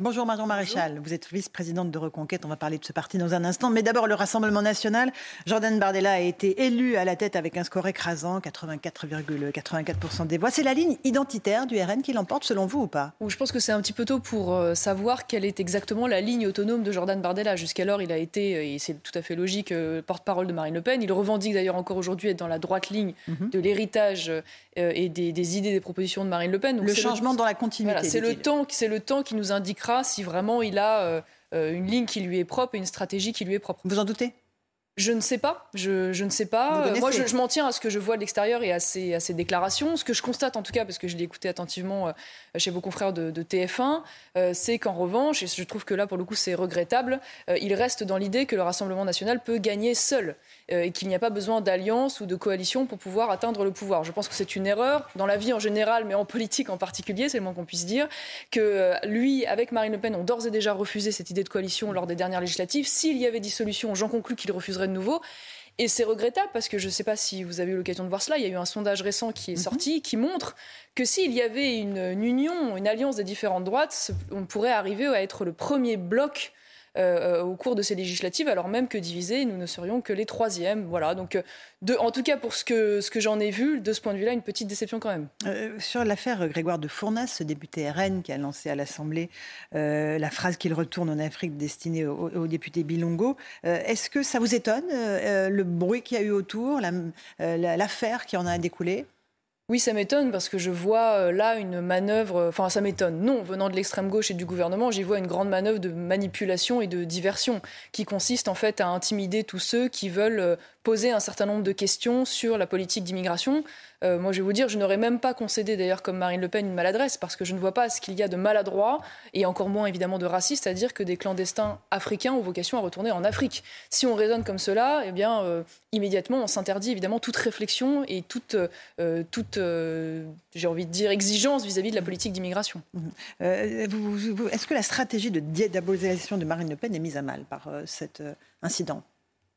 Bonjour Marion Maréchal, vous êtes vice-présidente de Reconquête, on va parler de ce parti dans un instant. Mais d'abord le Rassemblement national. Jordan Bardella a été élu à la tête avec un score écrasant, 84,84% des voix. C'est la ligne identitaire du RN qui l'emporte selon vous ou pas? Je pense que c'est un petit peu tôt pour euh, savoir quelle est exactement la ligne autonome de Jordan Bardella. Jusqu'alors il a été, euh, et c'est tout à fait logique, euh, porte-parole de Marine Le Pen. Il revendique d'ailleurs encore aujourd'hui être dans la droite ligne mhm. de l'héritage et des, idées, des propositions de Marine Le Pen. le changement dans la continuité. c'est le, temps, c'est le temps qui nous indiquera si vraiment il a euh, euh, une ligne qui lui est propre et une stratégie qui lui est propre. Vous en doutez? Je ne sais pas. Je, je ne sais pas. Moi, je, m'en tiens à ce que je vois de l'extérieur et à ces, à ces, déclarations. Ce que je constate, en tout cas, parce que je l'ai écouté attentivement euh, chez vos confrères de, TF1, c'est qu'en revanche, et je trouve que là, pour le coup, c'est regrettable, il reste dans l'idée que le Rassemblement national peut gagner seul. Euh, et qu'il n'y a pas besoin d'alliance ou de coalition pour pouvoir atteindre le pouvoir. Je pense que c'est une erreur dans la vie en général, mais en politique en particulier, c'est le moins qu'on puisse dire, que euh, lui, avec Marine Le Pen, ont d'ores et déjà refusé cette idée de coalition lors des dernières législatives. S'il y avait dissolution, j'en conclus qu'il refuserait de nouveau. Et c'est regrettable parce que je ne sais pas si vous avez eu l'occasion de voir cela. Il y a eu un sondage récent qui est mhm. sorti qui montre que s'il y avait une, une, union, une alliance des différentes droites, on pourrait arriver à être le premier bloc euh, au cours de ces législatives, alors même que divisés, nous ne serions que les troisièmes. Voilà, donc euh, en tout cas pour ce que, j'en ai vu, de ce point de vue-là, une petite déception quand même. Euh, sur l'affaire Grégoire de Fournas, ce député RN qui a lancé à l'Assemblée la phrase qu'il retourne en Afrique destinée au, député Bilongo, est-ce que ça vous étonne le bruit qu'il y a eu autour, l'affaire qui en a découlé? Oui, ça m'étonne parce que je vois euh, là une manœuvre, enfin ça m'étonne, non, venant de l'extrême gauche et du gouvernement, j'y vois une grande manœuvre de manipulation et de diversion qui consiste en fait à intimider tous ceux qui veulent euh, poser un certain nombre de questions sur la politique d'immigration. Euh, moi, je vais vous dire, je n'aurais même pas concédé, d'ailleurs, comme Marine Le Pen, une maladresse, parce que je ne vois pas ce qu'il y a de maladroit, et encore moins, évidemment, de raciste, à dire que des clandestins africains ont vocation à retourner en Afrique. Si on raisonne comme cela, eh bien, euh, immédiatement, on s'interdit, évidemment, toute réflexion et toute, euh, toute j'ai envie de dire, exigence vis-à-vis de la politique d'immigration. Mmh. Est-ce que la stratégie de diabolisation de Marine Le Pen est mise à mal par cet incident?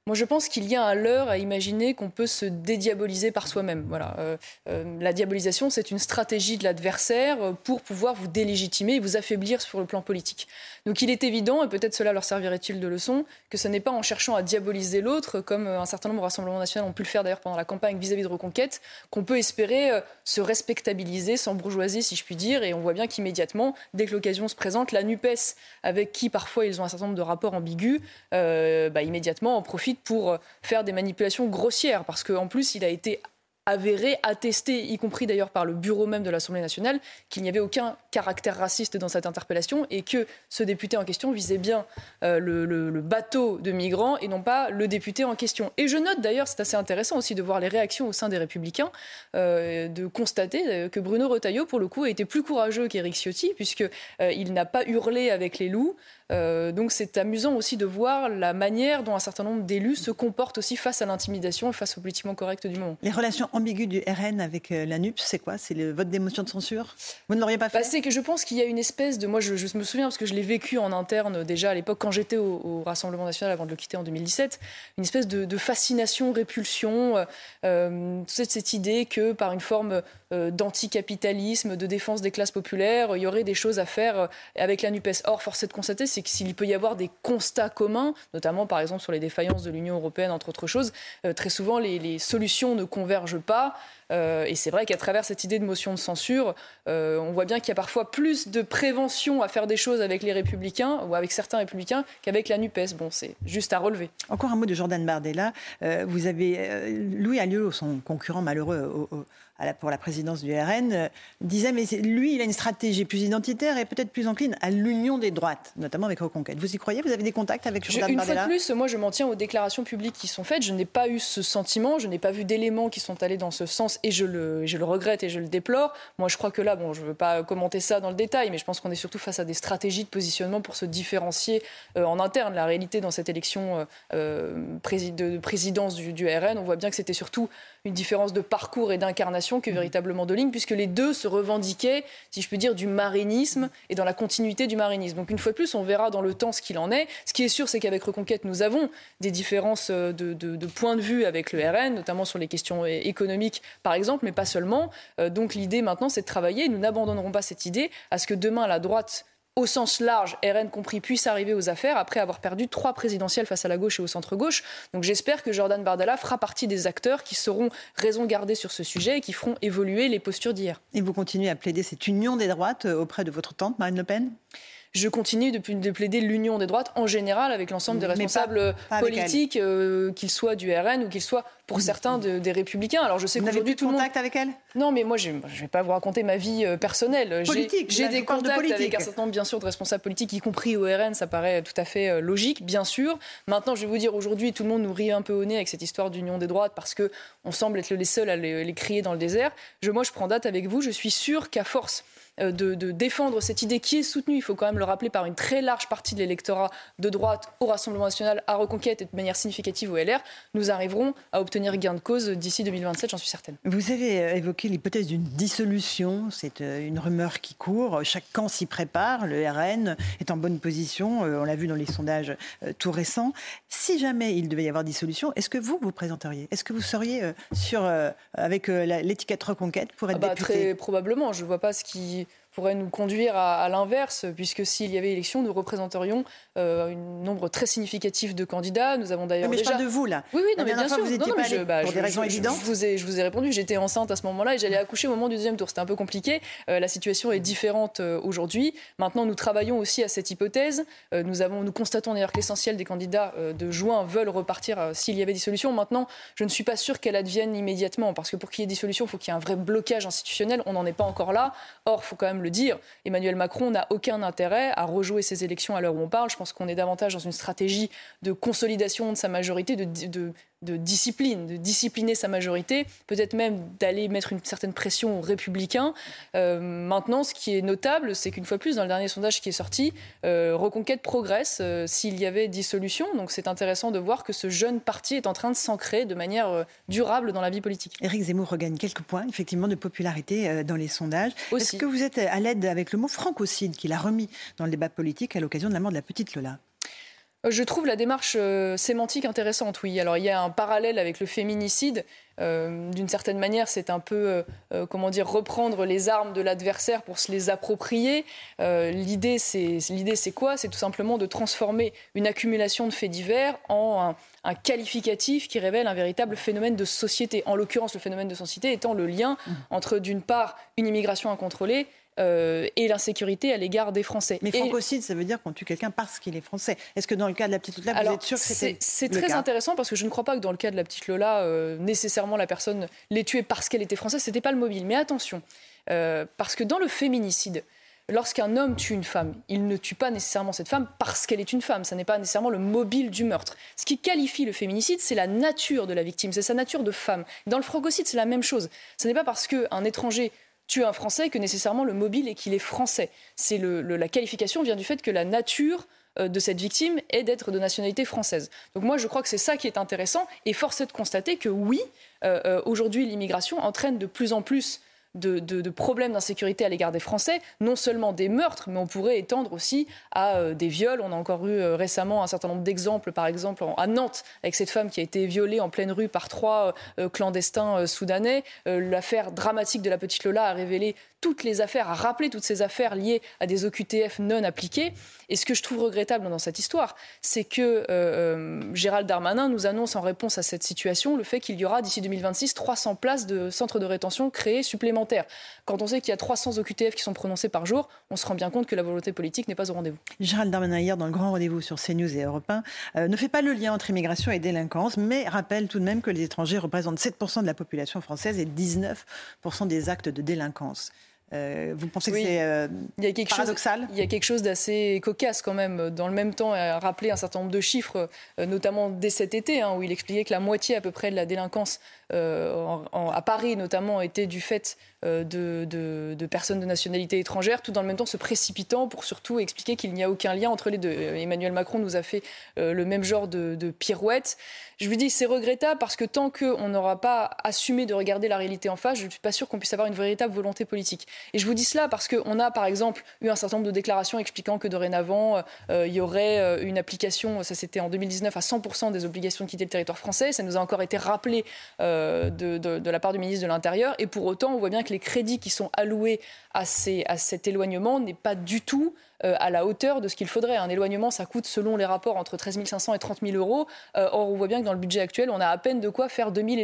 Moi, je pense qu'il y a un leurre à imaginer qu'on peut se dédiaboliser par soi-même. Voilà. Euh, euh, la diabolisation, c'est une stratégie de l'adversaire euh, pour pouvoir vous délégitimer et vous affaiblir sur le plan politique. Donc, il est évident, et peut-être cela leur servirait-il de leçon, que ce n'est pas en cherchant à diaboliser l'autre, comme un certain nombre de rassemblements nationaux ont pu le faire d'ailleurs pendant la campagne vis-à-vis de Reconquête, qu'on peut espérer se respectabiliser, sans bourgeoisie, si je puis dire. Et on voit bien qu'immédiatement, dès que l'occasion se présente, la NUPES, avec qui parfois ils ont un certain nombre de rapports ambigus, bah, immédiatement en profite pour faire des manipulations grossières, parce qu'en plus, il a été avéré, attesté, y compris d'ailleurs par le bureau même de l'Assemblée nationale, qu'il n'y avait aucun caractère raciste dans cette interpellation et que ce député en question visait bien euh, le, bateau de migrants et non pas le député en question. Et je note d'ailleurs, c'est assez intéressant aussi de voir les réactions au sein des Républicains, euh, de constater euh, que Bruno Retailleau, pour le coup, a été plus courageux qu'Éric Ciotti, puisqu'il n'a pas hurlé avec les loups, donc c'est amusant aussi de voir la manière dont un certain nombre d'élus se comportent aussi face à l'intimidation et face au politiquement correct du moment. Les relations ambiguës du RN avec euh, la NUPS, c'est quoi? C'est le vote d'émotion de censure? Vous ne l'auriez pas fait? bah, C'est que je pense qu'il y a une espèce de... Moi, je, me souviens, parce que je l'ai vécu en interne déjà à l'époque, quand j'étais au, Rassemblement national avant de le quitter en 2017, une espèce de, fascination, répulsion, euh, cette, cette idée que par une forme d'anticapitalisme, de défense des classes populaires, il y aurait des choses à faire avec la NUPES. Or, force est de constater, c'est s'il peut y avoir des constats communs, notamment par exemple sur les défaillances de l'Union européenne, entre autres choses, euh, très souvent les, solutions ne convergent pas. Euh, et c'est vrai qu'à travers cette idée de motion de censure, euh, on voit bien qu'il y a parfois plus de prévention à faire des choses avec les républicains ou avec certains républicains qu'avec la NUPES. Bon, c'est juste à relever. Encore un mot de Jordan Bardella. vous avez Louis Alliot, son concurrent malheureux pour la présidence du RN, disait mais lui, il a une stratégie plus identitaire et peut-être plus encline à l'union des droites, notamment avec Reconquête. Vous y croyez? Vous avez des contacts avec Jordan Bardella Une fois de plus, moi je m'en tiens aux déclarations publiques qui sont faites. Je n'ai pas eu ce sentiment, je n'ai pas vu d'éléments qui sont allés dans ce sens et je le, je le regrette et je le déplore. Moi je crois que là, bon, je ne veux pas commenter ça dans le détail, mais je pense qu'on est surtout face à des stratégies de positionnement pour se différencier euh, en interne. La réalité dans cette élection euh, euh, de présidence du, du RN, on voit bien que c'était surtout une différence de parcours et d'incarnation que véritablement de ligne, puisque les deux se revendiquaient, si je peux dire, du marinisme et dans la continuité du marinisme. Donc une fois de plus, on verra dans le temps ce qu'il en est. Ce qui est sûr, c'est qu'avec Reconquête, nous avons des différences de, de, de point de vue avec le RN, notamment sur les questions économiques, par exemple, mais pas seulement. Donc l'idée maintenant, c'est de travailler. Nous n'abandonnerons pas cette idée à ce que demain, la droite au sens large, RN compris, puisse arriver aux affaires après avoir perdu trois présidentielles face à la gauche et au centre-gauche. Donc j'espère que Jordan Bardella fera partie des acteurs qui seront raison gardée sur ce sujet et qui feront évoluer les postures d'hier. Et vous continuez à plaider cette union des droites euh, auprès de votre tante Marine Le Pen? Je continue de, de plaider l'union des droites en général avec l'ensemble des responsables politiques, euh, qu'ils soient du RN ou qu'ils soient pour certains des républicains. Alors je sais qu'aujourd'hui tout le contact avec elle? Non, mais moi je ne vais pas vous raconter ma vie euh, personnelle. J'ai des contacts avec un certain nombre bien sûr de responsables politiques, y compris au RN, ça paraît tout à fait euh, logique, bien sûr. Maintenant, je vais vous dire aujourd'hui, tout le monde nous rit un peu au nez avec cette histoire d'union des droites parce que on semble être les seuls à les, les crier dans le désert. Je, moi, je prends date avec vous. Je suis sûr qu'à force euh, de, défendre cette idée qui est soutenue, il faut quand même le rappeler, par une très large partie de l'électorat de droite au Rassemblement national, à Reconquête et de manière significative au LR, nous arriverons à obtenir gain de cause d'ici 2027, j'en suis certaine. Vous avez euh, évoqué l'hypothèse d'une dissolution, c'est euh, une rumeur qui court, chaque camp s'y prépare, le RN est en bonne position, on l'a vu dans les sondages tout récents. Si jamais il devait y avoir dissolution, est-ce que vous vous présenteriez? Est-ce que vous seriez sur, avec l'étiquette Reconquête pour être ah bah, député? Très probablement, je ne vois pas ce qui pourrait nous conduire à, l'inverse, puisque s'il y avait élection, nous représenterions euh, un nombre très significatif de candidats. Nous avons d'ailleurs mais déjà... je parle de vous là. Oui, oui, non, mais bien sûr. Vous étiez pas je, bah, pour des raisons évidentes. Je, vous ai, je vous ai répondu. J'étais enceinte à ce moment-là et j'allais accoucher au moment du deuxième tour. C'était un peu compliqué. Euh, la situation est différente euh, aujourd'hui. Maintenant, nous travaillons aussi à cette hypothèse. nous avons, nous constatons d'ailleurs que l'essentiel des candidats de juin veulent repartir s'il y avait dissolution. Maintenant, je ne suis pas sûre qu'elle advienne immédiatement, parce que pour qu'il y ait dissolution, il faut qu'il y ait un vrai blocage institutionnel. On n'en est pas encore là. Or, il faut quand même le dire. Emmanuel Macron n'a aucun intérêt à rejouer ces élections à l'heure où on parle. Je pense qu'on est davantage dans une stratégie de consolidation de sa majorité, de, de, de discipline, de discipliner sa majorité, peut-être même d'aller mettre une certaine pression aux républicains. Euh, maintenant, ce qui est notable, c'est qu'une fois plus, dans le dernier sondage qui est sorti, euh, Reconquête progresse euh, s'il y avait dissolution. Donc c'est intéressant de voir que ce jeune parti est en train de s'ancrer de manière durable dans la vie politique. Éric Zemmour regagne quelques points, effectivement, de popularité dans les sondages. Est-ce que vous êtes à l'aide avec le mot francocide qu'il a remis dans le débat politique à l'occasion de la mort de la petite Lola? Je trouve la démarche euh, sémantique intéressante, oui. Alors il y a un parallèle avec le féminicide. Euh, d'une certaine manière, c'est un peu, comment dire, reprendre les armes de l'adversaire pour se les approprier. l'idée, c'est, l'idée, c'est quoi? C'est tout simplement de transformer une accumulation de faits divers en un, qualificatif qui révèle un véritable phénomène de société. En l'occurrence, le phénomène de société étant le lien mmh. entre, d'une part, une immigration incontrôlée euh, et l'insécurité à l'égard des Français. Mais francocide, ça veut dire qu'on tue quelqu'un parce qu'il est français. Est-ce que dans le cas de la petite Lola, vous êtes sûr que c'était C'est très intéressant parce que je ne crois pas que dans le cas de la petite Lola, euh, nécessairement la personne l'ait tuée parce qu'elle était française. C'était pas le mobile. Mais attention, euh, parce que dans le féminicide, lorsqu'un homme tue une femme, il ne tue pas nécessairement cette femme parce qu'elle est une femme. Ce n'est pas nécessairement le mobile du meurtre. Ce qui qualifie le féminicide, c'est la nature de la victime, c'est sa nature de femme. Dans le francocide, c'est la même chose. Ce n'est pas parce qu'un étranger tue un Français que nécessairement le mobile est qu'il est français. C'est la qualification vient du fait que la nature euh, de cette victime est d'être de nationalité française. Donc moi, je crois que c'est ça qui est intéressant. Et force est de constater que oui, euh, euh, aujourd'hui, l'immigration entraîne de plus en plus de, problèmes d'insécurité à l'égard des Français, non seulement des meurtres, mais on pourrait étendre aussi à euh, des viols. On a encore eu euh, récemment un certain nombre d'exemples, par exemple à Nantes, avec cette femme qui a été violée en pleine rue par trois euh, clandestins soudanais. L'affaire dramatique de la petite Lola a révélé toutes les affaires, a rappelé toutes ces affaires liées à des OQTF non appliqués. Et ce que je trouve regrettable dans cette histoire, c'est que Gérald Darmanin nous annonce en réponse à cette situation le fait qu'il y aura d'ici 2026 300 places de centres de rétention créés supplémentaires supplémentaires. Quand on sait qu'il y a 300 OQTF qui sont prononcés par jour, on se rend bien compte que la volonté politique n'est pas au rendez-vous. Gérald Darmanin, hier, dans le grand rendez-vous sur CNews et Europe 1, euh, ne fait pas le lien entre immigration et délinquance, mais rappelle tout de même que les étrangers représentent 7% de la population française et 19% des actes de délinquance. Euh, vous pensez que c'est euh, il y a quelque paradoxal? Chose, Il y a quelque chose d'assez cocasse quand même. Dans le même temps, il a rappelé un certain nombre de chiffres, notamment dès cet été, hein, où il expliquait que la moitié à peu près de la délinquance à Paris notamment était du fait euh, de, personnes de nationalité étrangère, tout dans le même temps se précipitant pour surtout expliquer qu'il n'y a aucun lien entre les deux. Emmanuel Macron nous a fait euh, le même genre de, pirouette. Je vous dis, c'est regrettable parce que tant qu'on n'aura pas assumé de regarder la réalité en face, je ne suis pas sûr qu'on puisse avoir une véritable volonté politique. Et je vous dis cela parce qu'on a, par exemple, eu un certain nombre de déclarations expliquant que dorénavant, euh, il y aurait une application, ça c'était en 2019, à 100% des obligations de quitter le territoire français. Ça nous a encore été rappelé de, la part du ministre de l'Intérieur. Et pour autant, on voit bien que les crédits qui sont alloués à, cet éloignement n'est pas du tout euh, à la hauteur de ce qu'il faudrait. Un éloignement, ça coûte, selon les rapports, entre 13 500 et 30 000 euros. Euh, or, on voit bien que dans le budget actuel, on a à peine de quoi faire 2000,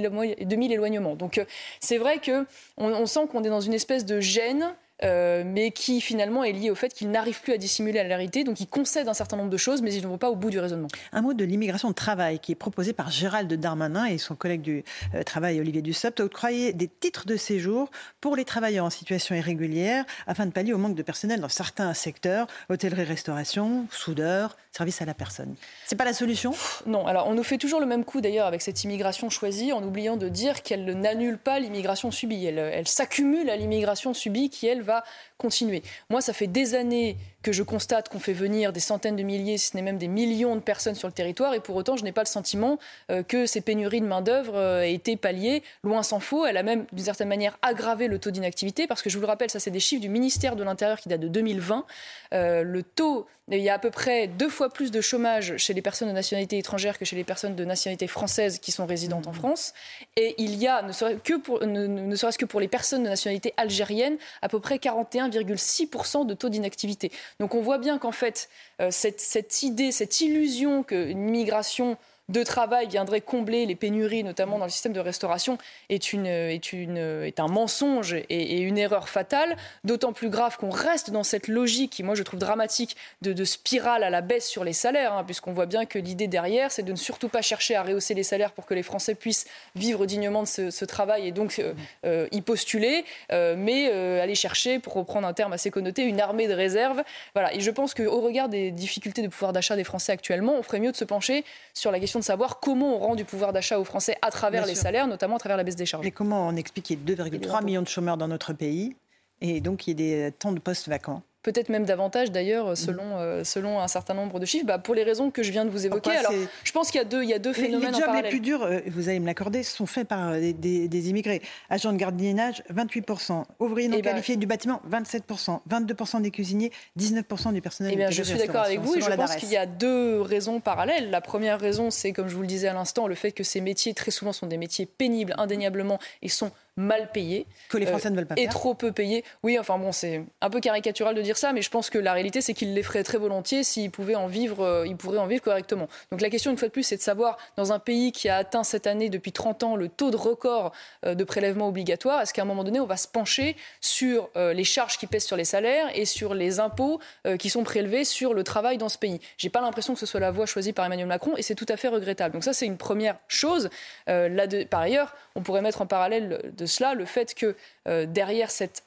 éloignements. Donc, euh, c'est vrai qu'on on sent qu'on est dans une espèce de gêne euh, mais qui finalement est lié au fait qu'il n'arrive plus à dissimuler la réalité. Donc il concède un certain nombre de choses, mais il ne vont pas au bout du raisonnement. Un mot de l'immigration de travail qui est proposé par Gérald Darmanin et son collègue du euh, travail Olivier Dussopt. Octroyer des titres de séjour pour les travailleurs en situation irrégulière afin de pallier au manque de personnel dans certains secteurs, hôtellerie, restauration, soudeur, service à la personne. C'est pas la solution? Non. Alors on nous fait toujours le même coup d'ailleurs avec cette immigration choisie en oubliant de dire qu'elle n'annule pas l'immigration subie. Elle, elle s'accumule à l'immigration subie qui elle va continuer. Moi, ça fait des années que je constate qu'on fait venir des centaines de milliers, si ce n'est même des millions de personnes sur le territoire, et pour autant, je n'ai pas le sentiment euh, que ces pénuries de main-d'œuvre euh, aient été palliées. Loin s'en faut. Elle a même, d'une certaine manière, aggravé le taux d'inactivité, parce que je vous le rappelle, ça, c'est des chiffres du ministère de l'Intérieur qui datent de 2020. Euh, le taux, il y a à peu près deux fois plus de chômage chez les personnes de nationalité étrangère que chez les personnes de nationalité française qui sont résidentes en mmh. France. Et il y a, ne serait-ce que, pour, ne serait-ce que pour les personnes de nationalité algérienne, à peu près 41,6% de taux d'inactivité. Donc on voit bien qu'en fait, euh, cette, cette, idée, cette illusion qu'une immigration de travail viendrait combler les pénuries, notamment dans le système de restauration, est, une, est, une, est un mensonge et, une erreur fatale, d'autant plus grave qu'on reste dans cette logique qui, moi, je trouve dramatique, de, spirale à la baisse sur les salaires, hein, puisqu'on voit bien que l'idée derrière, c'est de ne surtout pas chercher à rehausser les salaires pour que les Français puissent vivre dignement de ce, travail et donc euh, euh, y postuler, euh, mais aller chercher, pour reprendre un terme assez connoté, une armée de réserve. Voilà. Et je pense qu'au regard des difficultés de pouvoir d'achat des Français actuellement, on ferait mieux de se pencher sur la question de savoir comment on rend du pouvoir d'achat aux Français à travers les salaires, notamment à travers la baisse des charges. Mais comment on explique qu'il y ait 2,3 millions de chômeurs dans notre pays et donc qu'il y ait des temps de postes vacants peut-être même davantage d'ailleurs, mhm. selon, euh, selon un certain nombre de chiffres, bah, pour les raisons que je viens de vous évoquer. Alors, je pense qu'il y a deux, il y a deux phénomènes les, jobs les plus durs, euh, vous allez me l'accorder, sont faits par euh, des, immigrés. Agents de gardiennage, 28%. Ouvriers non eh ben, qualifiés du bâtiment, 27%. 22% des cuisiniers, 19% du personnel. Eh bien, je suis d'accord avec vous et je pense qu'il y a deux raisons parallèles. La première raison, c'est, comme je vous le disais à l'instant, le fait que ces métiers, très souvent, sont des métiers pénibles, indéniablement, et sont mal payés. Que les Français ne veulent pas Et trop peu payés. Oui, enfin bon, c'est un peu caricatural de dire ça, mais je pense que la réalité, c'est qu'ils les feraient très volontiers s'ils pouvaient en vivre, euh, ils pourraient en vivre correctement. Donc la question, une fois de plus, c'est de savoir, dans un pays qui a atteint cette année, depuis 30 ans, le taux de record euh, de prélèvements obligatoires, est-ce qu'à un moment donné, on va se pencher sur euh, les charges qui pèsent sur les salaires et sur les impôts qui sont prélevés sur le travail dans ce pays? J'ai pas l'impression que ce soit la voie choisie par Emmanuel Macron et c'est tout à fait regrettable. Donc ça, c'est une première chose. là de, par ailleurs, on pourrait mettre en parallèle de cela le fait que euh, derrière cette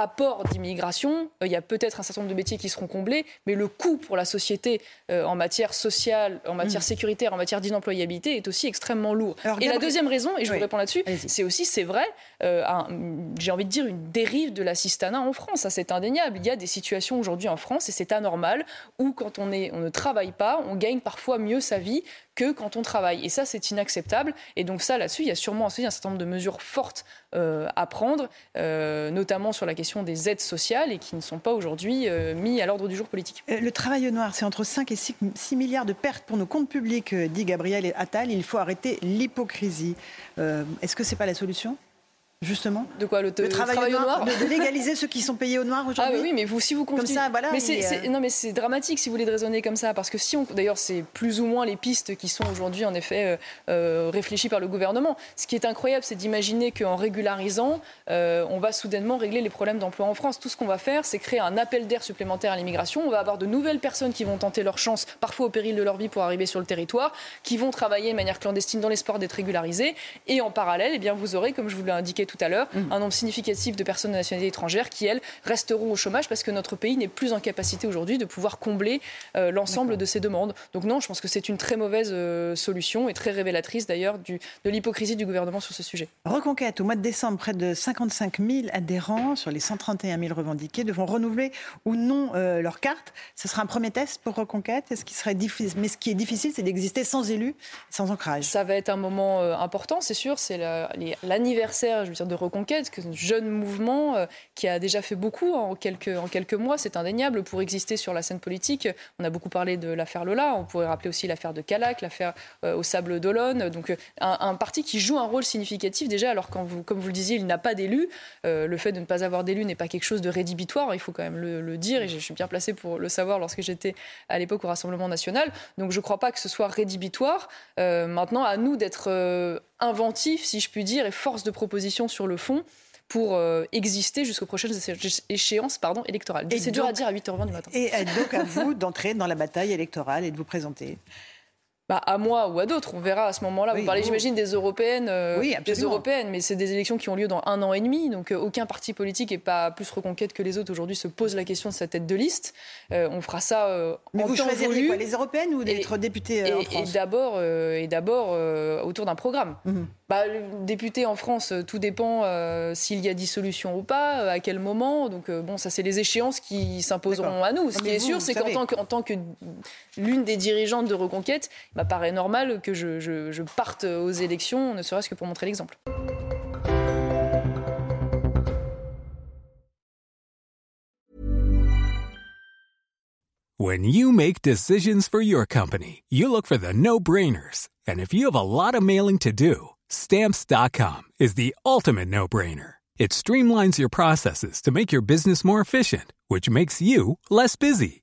apport d'immigration, euh, il y a peut-être un certain nombre de métiers qui seront comblés, mais le coût pour la société euh, en matière sociale, en matière mm. sécuritaire, en matière d'inemployabilité est aussi extrêmement lourd. et la deuxième raison, et je vous réponds là-dessus, c'est aussi, c'est vrai, euh, j'ai envie de dire une dérive de l'assistanat en France. Ça, c'est indéniable. Il y a des situations aujourd'hui en France, et c'est anormal, où quand on, est, on ne travaille pas, on gagne parfois mieux sa vie que quand on travaille. Et ça, c'est inacceptable. Et donc ça, là-dessus, il y a sûrement aussi un certain nombre de mesures fortes à prendre, notamment sur la question des aides sociales et qui ne sont pas aujourd'hui euh, mis à l'ordre du jour politique. Euh, le travail noir, c'est entre 5 et 6, milliards de pertes pour nos comptes publics, euh, dit Gabriel Attal. Il faut arrêter l'hypocrisie. Est-ce que ce n'est pas la solution? Justement. De quoi le, travail, au noir, De, légaliser ceux qui sont payés au noir aujourd'hui. Ah oui, mais vous si vous continuez. Comme ça, voilà. Mais c'est, non, mais c'est dramatique si vous voulez de raisonner comme ça, parce que si on, d'ailleurs, c'est plus ou moins les pistes qui sont aujourd'hui en effet réfléchies par le gouvernement. Ce qui est incroyable, c'est d'imaginer qu'en régularisant, on va soudainement régler les problèmes d'emploi en France. Tout ce qu'on va faire, c'est créer un appel d'air supplémentaire à l'immigration. On va avoir de nouvelles personnes qui vont tenter leur chance, parfois au péril de leur vie, pour arriver sur le territoire, qui vont travailler de manière clandestine dans l'espoir d'être régularisées. Et en parallèle, eh bien, vous aurez, comme je vous l'ai indiqué tout à l'heure, mmh. un nombre significatif de personnes de nationalité étrangère qui, elles, resteront au chômage parce que notre pays n'est plus en capacité aujourd'hui de pouvoir combler euh, l'ensemble de ces demandes. Donc non, je pense que c'est une très mauvaise euh, solution et très révélatrice d'ailleurs de l'hypocrisie du gouvernement sur ce sujet. Reconquête, au mois de décembre, près de 55 000 adhérents sur les 131 000 revendiqués devront renouveler ou non euh, leur carte. Ce sera un premier test pour Reconquête. Ce qui serait difficile, mais ce qui est difficile, c'est d'exister sans élus, sans ancrage. Ça va être un moment important, c'est sûr. C'est l'anniversaire, je de Reconquête, que jeune mouvement qui a déjà fait beaucoup en quelques, en quelques mois. C'est indéniable pour exister sur la scène politique. On a beaucoup parlé de l'affaire Lola. On pourrait rappeler aussi l'affaire de Calac, l'affaire au Sable d'Olonne. Donc un, parti qui joue un rôle significatif déjà. Alors quand comme vous le disiez, il n'a pas d'élus. le fait de ne pas avoir d'élus n'est pas quelque chose de rédhibitoire. Il faut quand même le, dire. Et je suis bien placée pour le savoir lorsque j'étais à l'époque au Rassemblement national. Donc je ne crois pas que ce soit rédhibitoire. maintenant, à nous d'être inventifs, si je puis dire, et force de proposition sur le fond pour exister jusqu'aux prochaines échéances pardon, électorales. C'est dur à dire à 8h20 du matin. Et donc à vous d'entrer dans la bataille électorale et de vous présenter. Bah, à moi ou à d'autres. On verra à ce moment-là. vous parlez, j'imagine, des européennes, euh, des européennes, mais c'est des élections qui ont lieu dans un an et demi. Donc, euh, aucun parti politique et pas plus reconquête que les autres aujourd'hui se pose la question de sa tête de liste. Euh, on fera ça mais en vous temps choisirez Quoi, les européennes ou d'être député en France Et d'abord, et d'abord autour d'un programme. Bah, député en France, tout dépend s'il y a dissolution ou pas, à quel moment. Donc, bon, ça, c'est les échéances qui s'imposeront à nous. Ce qui est sûr, c'est qu'en tant que, tant que l'une des dirigeantes de Reconquête, paraît normal que je parte aux élections, ne serait-ce que pour montrer l'exemple. When you make decisions for your company, you look for the no-brainers. And if you have a lot of mailing to do, stamps.com is the ultimate no-brainer. It streamlines your processes to make your business more efficient, which makes you less busy.